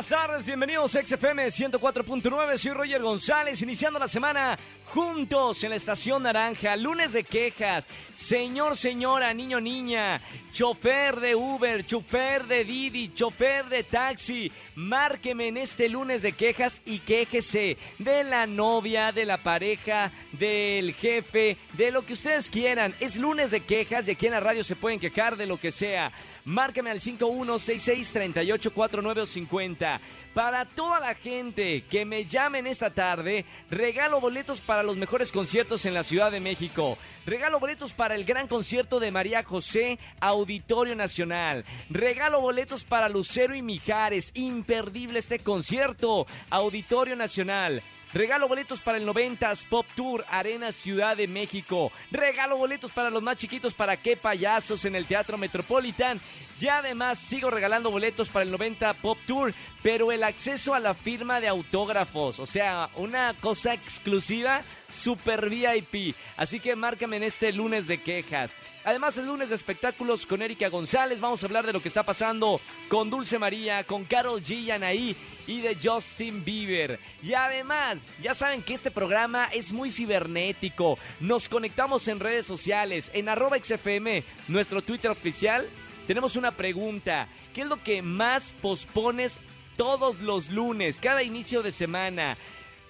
Buenas tardes, bienvenidos a XFM 104.9. Soy Roger González, iniciando la semana juntos en la estación naranja. Lunes de quejas. Señor, señora, niño, niña, chofer de Uber, chofer de Didi, chofer de taxi. Márqueme en este lunes de quejas y quéjese de la novia, de la pareja, del jefe, de lo que ustedes quieran. Es lunes de quejas y aquí en la radio se pueden quejar de lo que sea. Márqueme al 5166-384950. Para toda la gente que me llamen esta tarde, regalo boletos para los mejores conciertos en la Ciudad de México. Regalo boletos para el gran concierto de María José, Auditorio Nacional. Regalo boletos para Lucero y Mijares. Imperdible este concierto, Auditorio Nacional. Regalo boletos para el 90s Pop Tour Arena Ciudad de México. Regalo boletos para los más chiquitos para qué payasos en el Teatro Metropolitan. Y además sigo regalando boletos para el 90 Pop Tour, pero el acceso a la firma de autógrafos. O sea, una cosa exclusiva, super VIP. Así que márcame en este lunes de quejas. Además, el lunes de espectáculos con Erika González. Vamos a hablar de lo que está pasando con Dulce María, con Carol G. y Anaí y de Justin Bieber. Y además, ya saben que este programa es muy cibernético. Nos conectamos en redes sociales, en arroba XFM, nuestro Twitter oficial. Tenemos una pregunta. ¿Qué es lo que más pospones todos los lunes, cada inicio de semana?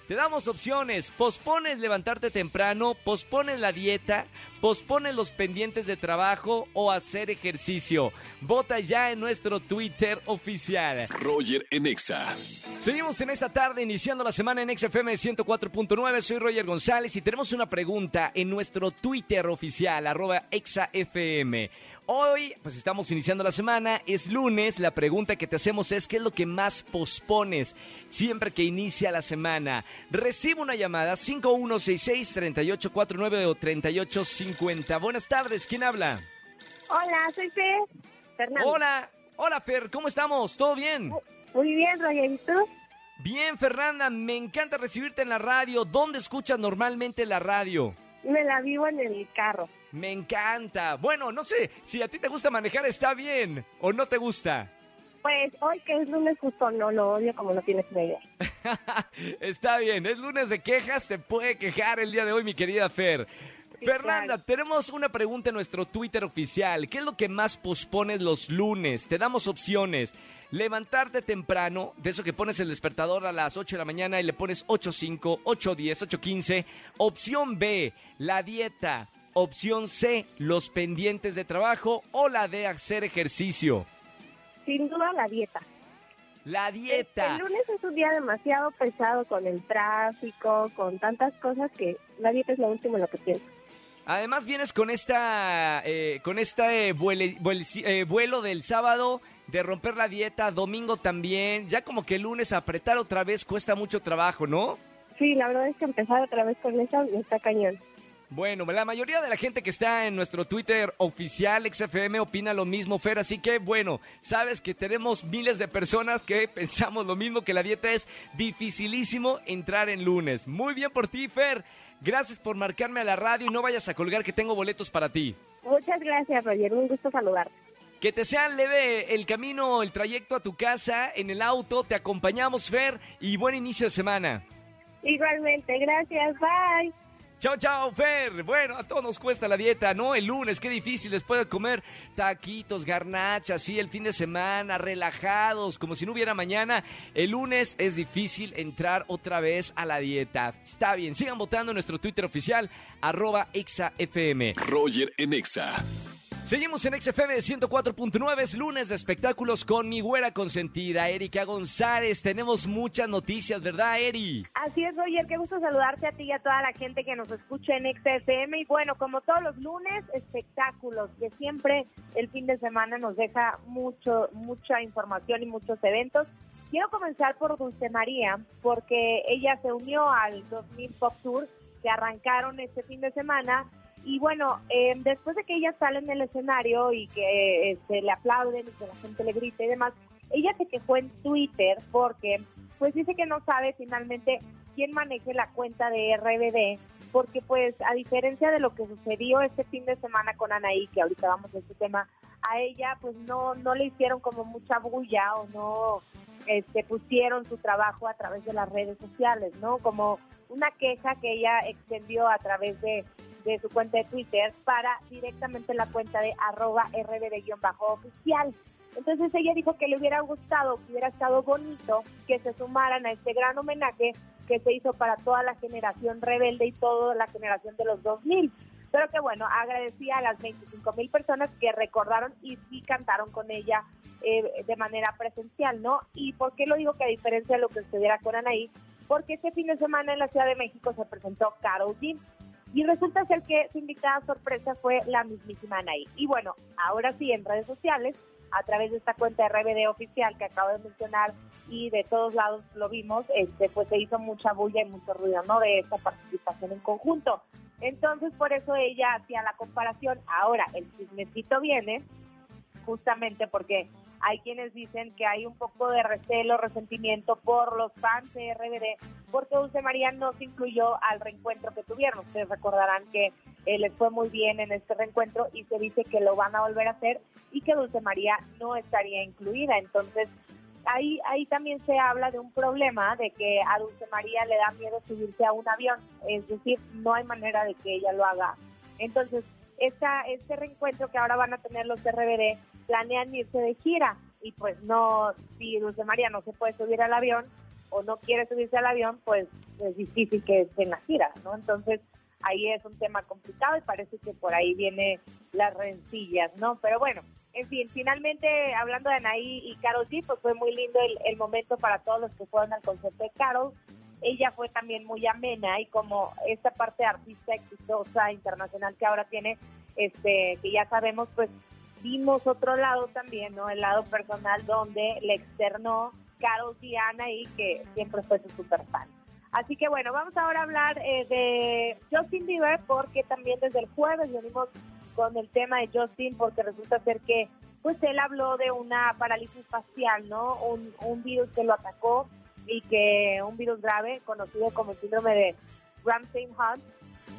Te damos opciones. Pospones levantarte temprano, pospones la dieta, pospones los pendientes de trabajo o hacer ejercicio. Vota ya en nuestro Twitter oficial. Roger en Exa. Seguimos en esta tarde iniciando la semana en XFM 104.9. Soy Roger González y tenemos una pregunta en nuestro Twitter oficial, arroba ExaFM. Hoy, pues estamos iniciando la semana, es lunes, la pregunta que te hacemos es ¿qué es lo que más pospones siempre que inicia la semana? Recibo una llamada 5166-3849 o 3850. Buenas tardes, ¿quién habla? Hola, soy Fer. Hola, hola Fer, ¿cómo estamos? ¿Todo bien? Muy bien, Roger, ¿y tú? Bien, Fernanda, me encanta recibirte en la radio. ¿Dónde escuchas normalmente la radio? Me la vivo en el carro. Me encanta. Bueno, no sé, si a ti te gusta manejar está bien o no te gusta. Pues hoy que es lunes justo no lo odio como no tienes idea. está bien, es lunes de quejas, te puede quejar el día de hoy mi querida Fer. Fernanda, claro. tenemos una pregunta en nuestro Twitter oficial. ¿Qué es lo que más pospones los lunes? Te damos opciones. Levantarte temprano, de eso que pones el despertador a las 8 de la mañana y le pones 8.5, 8.10, 8.15. Opción B, la dieta. Opción C, los pendientes de trabajo o la de hacer ejercicio. Sin duda la dieta. La dieta. El lunes es un día demasiado pesado con el tráfico, con tantas cosas que la dieta es lo último en lo que pienso. Además vienes con esta, eh, con este vuele- vuel- eh, vuelo del sábado de romper la dieta, domingo también. Ya como que el lunes apretar otra vez cuesta mucho trabajo, ¿no? Sí, la verdad es que empezar otra vez con eso está cañón. Bueno, la mayoría de la gente que está en nuestro Twitter oficial XFM opina lo mismo, Fer, así que bueno, sabes que tenemos miles de personas que pensamos lo mismo, que la dieta es dificilísimo entrar en lunes. Muy bien por ti, Fer. Gracias por marcarme a la radio y no vayas a colgar que tengo boletos para ti. Muchas gracias, Roger. Un gusto saludarte. Que te sea leve el camino, el trayecto a tu casa, en el auto, te acompañamos, Fer, y buen inicio de semana. Igualmente, gracias. Bye. Chao, chao, Fer. Bueno, a todos nos cuesta la dieta, ¿no? El lunes, qué difícil después de comer taquitos, garnachas, sí, el fin de semana, relajados, como si no hubiera mañana. El lunes es difícil entrar otra vez a la dieta. Está bien, sigan votando en nuestro Twitter oficial, arroba exafm. Roger en Exa. Seguimos en XFM 104.9, es lunes de espectáculos con mi güera consentida, Erika González. Tenemos muchas noticias, ¿verdad, Eri? Así es, Roger, qué gusto saludarte a ti y a toda la gente que nos escucha en XFM. Y bueno, como todos los lunes, espectáculos, que siempre el fin de semana nos deja mucho, mucha información y muchos eventos. Quiero comenzar por Dulce María, porque ella se unió al 2000 Pop Tour que arrancaron este fin de semana. Y bueno, eh, después de que ella sale en el escenario y que eh, se le aplauden y que la gente le grita y demás, ella se quejó en Twitter porque pues dice que no sabe finalmente quién maneje la cuenta de RBD porque pues a diferencia de lo que sucedió este fin de semana con Anaí, que ahorita vamos a este tema, a ella pues no, no le hicieron como mucha bulla o no este, pusieron su trabajo a través de las redes sociales, ¿no? Como una queja que ella extendió a través de, de su cuenta de Twitter para directamente la cuenta de arroba rbd-oficial. Entonces ella dijo que le hubiera gustado, que hubiera estado bonito que se sumaran a este gran homenaje que se hizo para toda la generación rebelde y toda la generación de los 2000. Pero que bueno, agradecía a las 25 mil personas que recordaron y sí cantaron con ella eh, de manera presencial, ¿no? ¿Y por qué lo digo que a diferencia de lo que sucediera con Anaí? Porque este fin de semana en la Ciudad de México se presentó Carol G. Y resulta ser que su invitada sorpresa fue la mismísima Anaí. Y bueno, ahora sí, en redes sociales, a través de esta cuenta de RBD oficial que acabo de mencionar y de todos lados lo vimos, este, pues se hizo mucha bulla y mucho ruido, ¿no? De esta participación en conjunto. Entonces, por eso ella hacía la comparación. Ahora, el chismecito viene justamente porque hay quienes dicen que hay un poco de recelo, resentimiento por los fans de RBD, porque Dulce María no se incluyó al reencuentro que tuvieron. Ustedes recordarán que eh, les fue muy bien en este reencuentro y se dice que lo van a volver a hacer y que Dulce María no estaría incluida. Entonces, ahí, ahí también se habla de un problema de que a Dulce María le da miedo subirse a un avión, es decir, no hay manera de que ella lo haga. Entonces, esta, este reencuentro que ahora van a tener los RBD planean irse de gira y pues no, si Dulce María no se puede subir al avión o no quiere subirse al avión, pues es difícil que esté en la gira, ¿no? Entonces ahí es un tema complicado y parece que por ahí viene las rencillas, ¿no? Pero bueno, en fin, finalmente hablando de Anaí y Carol G, pues fue muy lindo el, momento para todos los que fueron al concierto de Carol ella fue también muy amena y como esta parte de artista exitosa internacional que ahora tiene, este, que ya sabemos, pues vimos otro lado también, ¿no? El lado personal donde le externó Carol Diana y que siempre fue su super fan. Así que bueno, vamos ahora a hablar eh, de Justin Bieber porque también desde el jueves venimos con el tema de Justin porque resulta ser que pues él habló de una parálisis facial, ¿no? Un, un virus que lo atacó y que un virus grave conocido como el síndrome de Ramsay-Hunt,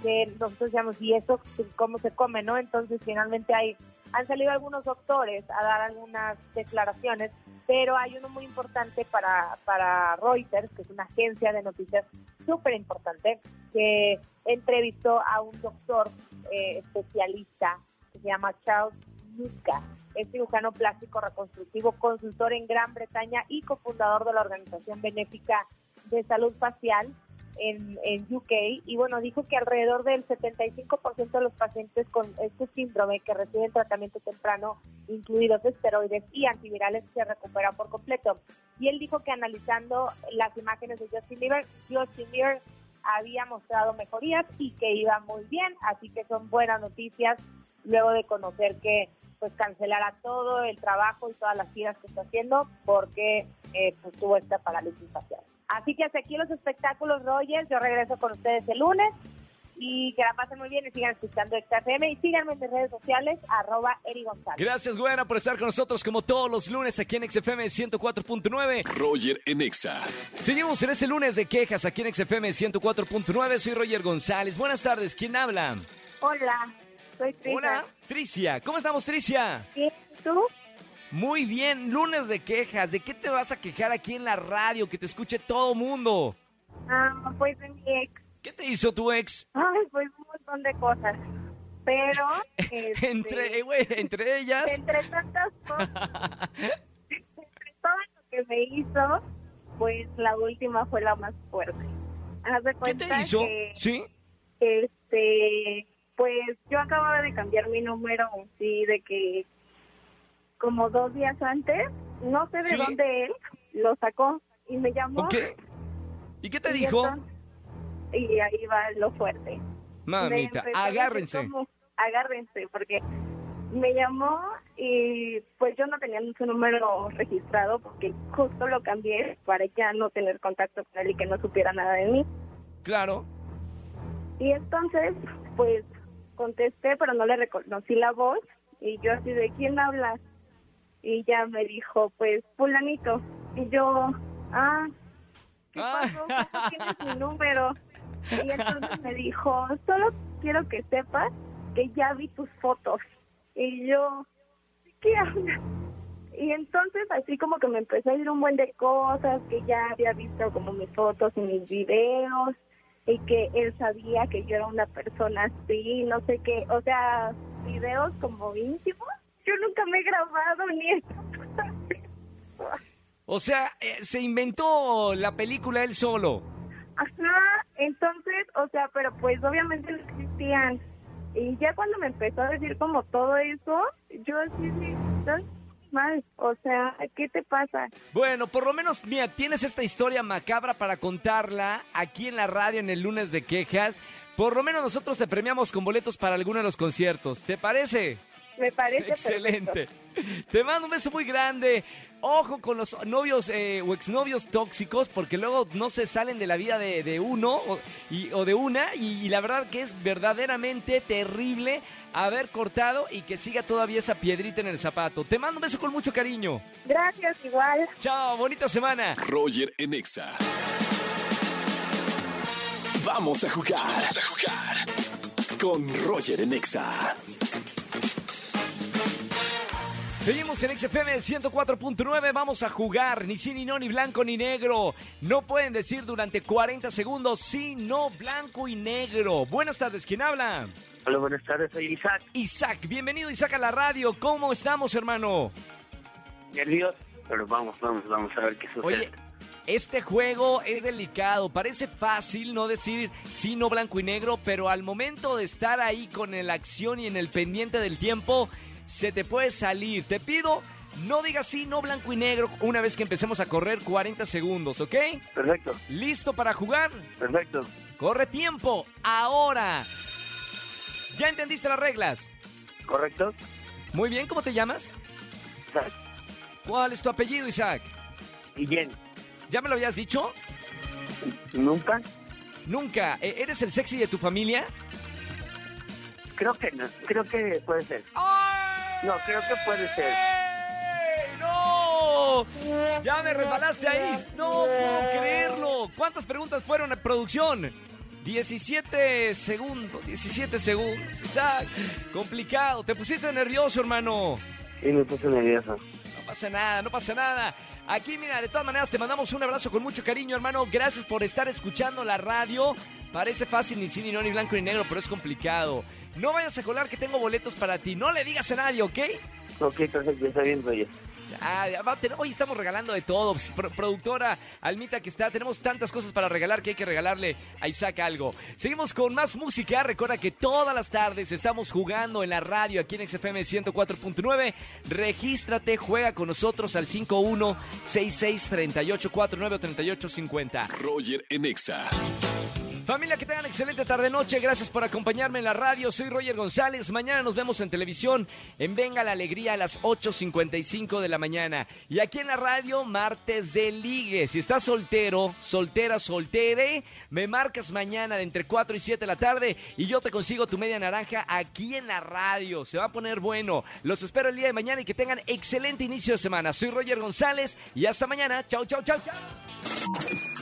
que nosotros llamamos, ¿y eso cómo se come, no? Entonces finalmente hay, han salido algunos doctores a dar algunas declaraciones, pero hay uno muy importante para, para Reuters, que es una agencia de noticias súper importante, que entrevistó a un doctor eh, especialista que se llama Charles Nutka es cirujano plástico reconstructivo, consultor en Gran Bretaña y cofundador de la organización benéfica de salud facial en, UK. Y bueno, dijo que alrededor del 75% de los pacientes con este síndrome que reciben tratamiento temprano, incluidos esteroides y antivirales, se recuperan por completo. Y él dijo que analizando las imágenes de Justin Bieber, Justin Bieber había mostrado mejorías y que iba muy bien, así que son buenas noticias luego de conocer que pues cancelará todo el trabajo y todas las giras que está haciendo porque eh, pues, tuvo esta parálisis facial. Así que hasta aquí los espectáculos, Rogers. Yo regreso con ustedes el lunes y que la pasen muy bien y sigan escuchando XFM y síganme en mis redes sociales, arroba Eri González. Gracias, Güera, por estar con nosotros como todos los lunes aquí en XFM 104.9. Roger en Exa. Seguimos en este lunes de quejas aquí en XFM 104.9. Soy Roger González. Buenas tardes, ¿quién habla? Hola, soy Tricia. Hola, Tricia. ¿Cómo estamos, Tricia? ¿Bien? ¿Tú? Muy bien, lunes de quejas. ¿De qué te vas a quejar aquí en la radio? Que te escuche todo mundo. Ah, pues de mi ex. ¿Qué te hizo tu ex? Ay, pues un montón de cosas. Pero... este, entre, eh, güey, entre ellas. Entre tantas cosas, entre todo lo que me hizo, pues la última fue la más fuerte. Haz de ¿Qué cuenta te hizo? que, ¿Sí? este, pues yo acababa de cambiar mi número, sí, de que como dos días antes, no sé de Sí. dónde él lo sacó y me llamó. ¿Ok? ¿Y qué te y dijo? entonces- Y ahí va lo fuerte. Mamita, agárrense. como, agárrense, porque me llamó y pues yo no tenía su número registrado porque justo lo cambié para ya no tener contacto con él y que no supiera nada de mí. Claro. Y entonces, pues contesté, pero no le reconocí la voz y yo así de quién habla y ya me dijo, pues fulanito y yo, ah, ¿qué Ah. pasó? ¿Cómo tienes mi número? Y entonces me dijo, solo quiero que sepas que ya vi tus fotos. Y yo, ¿qué hablas? Y entonces así como que me empezó a ir un buen de cosas, que ya había visto como mis fotos y mis videos, y que él sabía que yo era una persona así, no sé qué, o sea, videos como íntimos. Yo nunca me he grabado ni. O sea, eh, se inventó la película él solo. Ajá, entonces, o sea, pero pues obviamente no existían. Y ya cuando me empezó a decir como todo eso, yo así, sí, estoy mal. O sea, ¿qué te pasa? Bueno, por lo menos, mira, tienes esta historia macabra para contarla aquí en la radio en el lunes de quejas. Por lo menos nosotros te premiamos con boletos para alguno de los conciertos. ¿Te parece? Me parece Excelente. perfecto. Te mando un beso muy grande. Ojo con los novios eh, o exnovios tóxicos, porque luego no se salen de la vida de, de uno o, y- o de una. Y, y la verdad que es verdaderamente terrible haber cortado y que siga todavía esa piedrita en el zapato. Te mando un beso con mucho cariño. Gracias, igual. Chao, bonita semana. Roger en Exa. Vamos a jugar. Vamos a jugar. Con Roger en Exa. Seguimos en XFM 104.9, vamos a jugar, ni sí, ni no, ni blanco, ni negro. No pueden decir durante 40 segundos sí, no, blanco y negro. Buenas tardes, ¿quién habla? Hola, buenas tardes, soy Isaac. Isaac, bienvenido Isaac a la radio. ¿Cómo estamos, hermano? Nervioso, pero vamos, vamos, vamos a ver qué sucede. Oye, este juego es delicado. Parece fácil no decir sí, no, blanco y negro, pero al momento de estar ahí con la acción y en el pendiente del tiempo, se te puede salir. Te pido, no digas sí, no, blanco y negro una vez que empecemos a correr 40 segundos, ¿ok? Perfecto, ¿Listo para jugar? perfecto. Corre tiempo, ahora. ¿Ya entendiste las reglas? ¿Correcto? Muy bien, ¿cómo te llamas? Isaac. ¿Cuál es tu apellido, Isaac? Guillén. ¿Ya me lo habías dicho? ¿Nunca? Nunca. ¿E- ¿Eres el sexy de tu familia? Creo que no, creo que puede ser. No, creo que puede ser. ¡Ey! ¡No! Ya me resbalaste ahí. No puedo creerlo. ¿Cuántas preguntas fueron en producción? 17 segundos, 17 segundos. Isaac, complicado. Te pusiste nervioso, hermano. Y me puse nervioso. No pasa nada, no pasa nada. Aquí, mira, de todas maneras te mandamos un abrazo con mucho cariño, hermano. Gracias por estar escuchando la radio. Parece fácil, ni sí, ni no, ni blanco, ni negro, pero es complicado. No vayas a colar que tengo boletos para ti. No le digas a nadie, ¿ok? Ok, perfecto, está bien, Roger. Ah, hoy estamos regalando de todo. Pro- productora Almita que está, tenemos tantas cosas para regalar que hay que regalarle a Isaac algo. Seguimos con más música. Recuerda que todas las tardes estamos jugando en la radio aquí en XFM 104.9. Regístrate, juega con nosotros al 51663849 o 3850. Roger en Exa. Familia, que tengan excelente tarde-noche. Gracias por acompañarme en la radio. Soy Roger González. Mañana nos vemos en televisión en Venga la Alegría a las 8.55 de la mañana. Y aquí en la radio, martes de ligue. Si estás soltero, soltera, soltere, me marcas mañana de entre 4 y 7 de la tarde y yo te consigo tu media naranja aquí en la radio. Se va a poner bueno. Los espero el día de mañana y que tengan excelente inicio de semana. Soy Roger González y hasta mañana. Chau, chau, chau, chau.